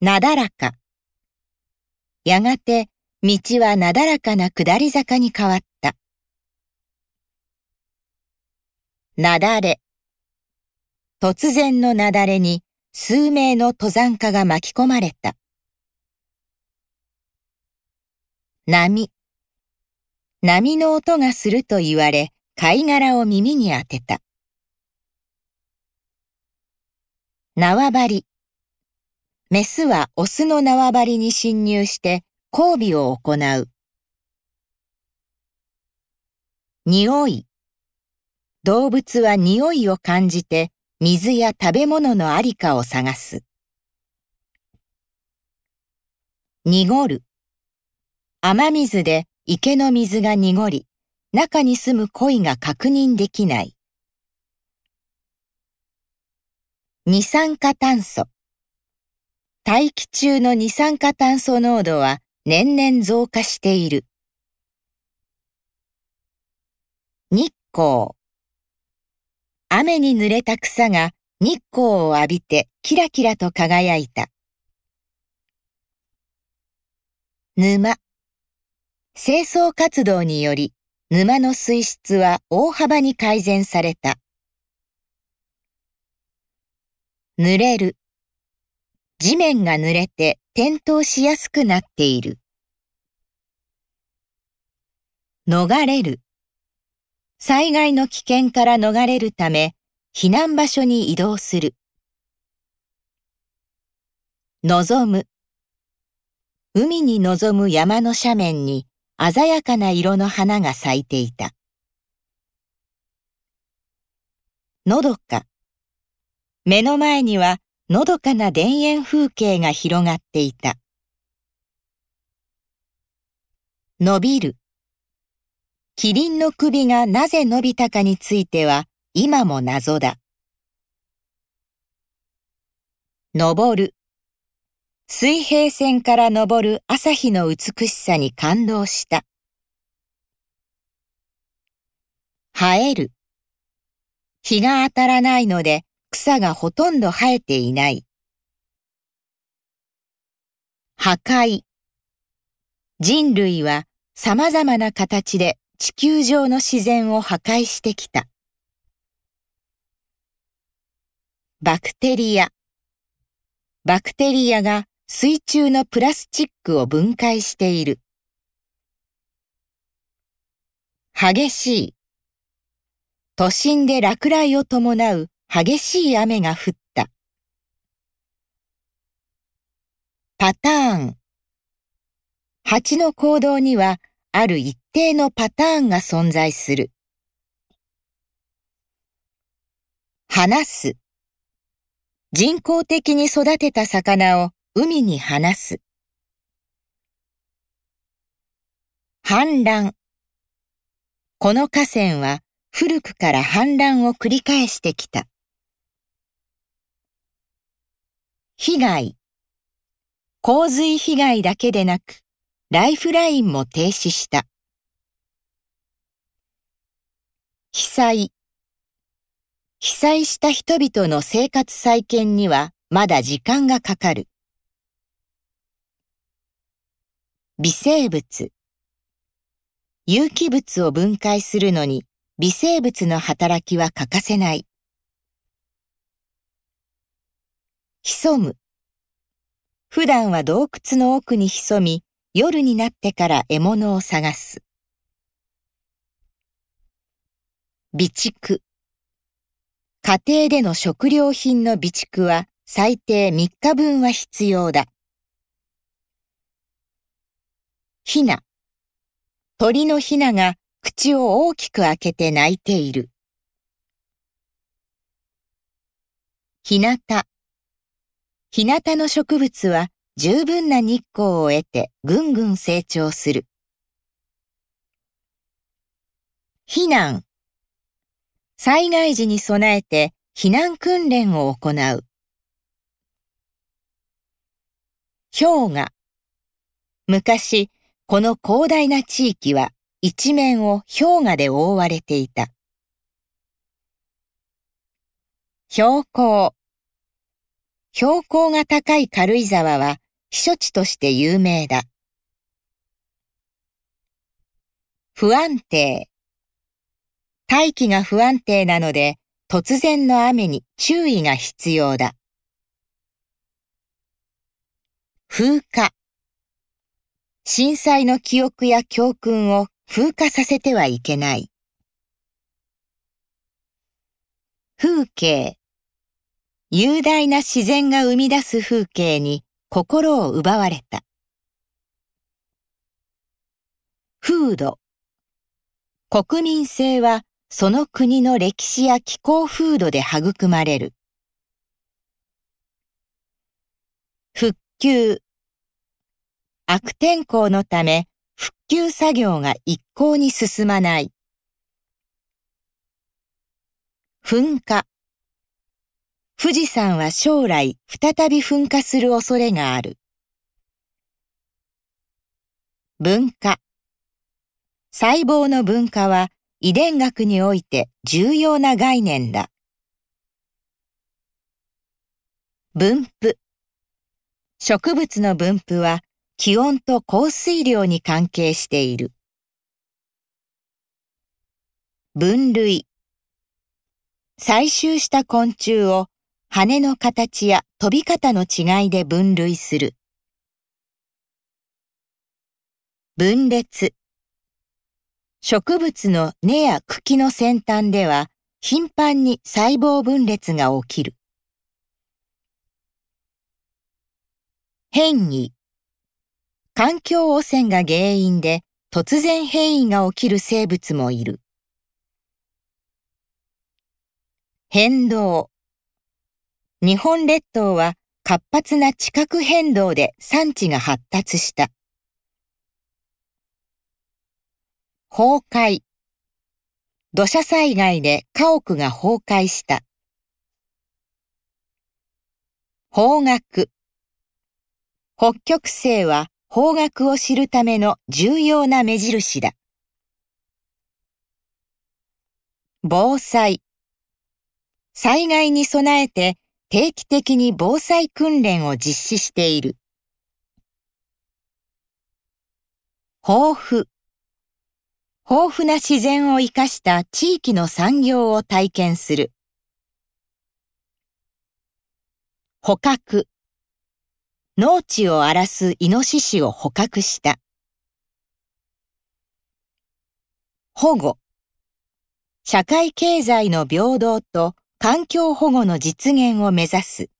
なだらか。やがて道はなだらかな下り坂に変わった。なだれ。突然のなだれに数名の登山家が巻き込まれた。波。波の音がすると言われ、貝殻を耳に当てた。縄張り。メスはオスの縄張りに侵入して交尾を行う。匂い。動物は匂いを感じて水や食べ物のありかを探す。濁る。雨水で池の水が濁り、中に住む鯉が確認できない。二酸化炭素。大気中の二酸化炭素濃度は年々増加している。日光。雨に濡れた草が日光を浴びてキラキラと輝いた。沼。清掃活動により沼の水質は大幅に改善された。濡れる。地面が濡れて転倒しやすくなっている。逃れる。災害の危険から逃れるため、避難場所に移動する。望む。海に望む山の斜面に鮮やかな色の花が咲いていた。のどか。目の前にはのどかな田園風景が広がっていた。伸びる。キリンの首がなぜ伸びたかについては今も謎だ。登る。水平線から昇る朝日の美しさに感動した。生える。日が当たらないので草がほとんど生えていない。破壊。人類は様々な形で地球上の自然を破壊してきた。バクテリア。バクテリアが水中のプラスチックを分解している。激しい。都心で落雷を伴う激しい雨が降った。パターン。蜂の行動にはある一定のパターンが存在する。話す。人工的に育てた魚を海に放す。氾濫。この河川は古くから氾濫を繰り返してきた。被害。洪水被害だけでなく、ライフラインも停止した。被災。被災した人々の生活再建にはまだ時間がかかる。微生物。有機物を分解するのに微生物の働きは欠かせない。潜む。普段は洞窟の奥に潜み、夜になってから獲物を探す。備蓄。家庭での食料品の備蓄は最低3日分は必要だ。ひな。鳥のひなが口を大きく開けて鳴いている。ひなた。ひなたの植物は十分な日光を得てぐんぐん成長する。避難。災害時に備えて避難訓練を行う。氷河。昔、この広大な地域は一面を氷河で覆われていた。標高。標高が高い軽井沢は避暑地として有名だ。不安定。大気が不安定なので突然の雨に注意が必要だ。風化。震災の記憶や教訓を風化させてはいけない。風景。雄大な自然が生み出す風景に心を奪われた。風土。国民性はその国の歴史や気候風土で育まれる。復旧。悪天候のため復旧作業が一向に進まない。噴火。富士山は将来再び噴火する恐れがある。文化。細胞の分化は遺伝学において重要な概念だ。分布。植物の分布は気温と降水量に関係している。分類採集した昆虫を羽の形や飛び方の違いで分類する。分裂植物の根や茎の先端では頻繁に細胞分裂が起きる。変異環境汚染が原因で突然変異が起きる生物もいる。変動日本列島は活発な地殻変動で産地が発達した。崩壊土砂災害で家屋が崩壊した。方角北極星は方角を知るための重要な目印だ。防災災害に備えて定期的に防災訓練を実施している。豊富豊富な自然を生かした地域の産業を体験する。捕獲農地を荒らすイノシシを捕獲した。保護。社会経済の平等と環境保護の実現を目指す。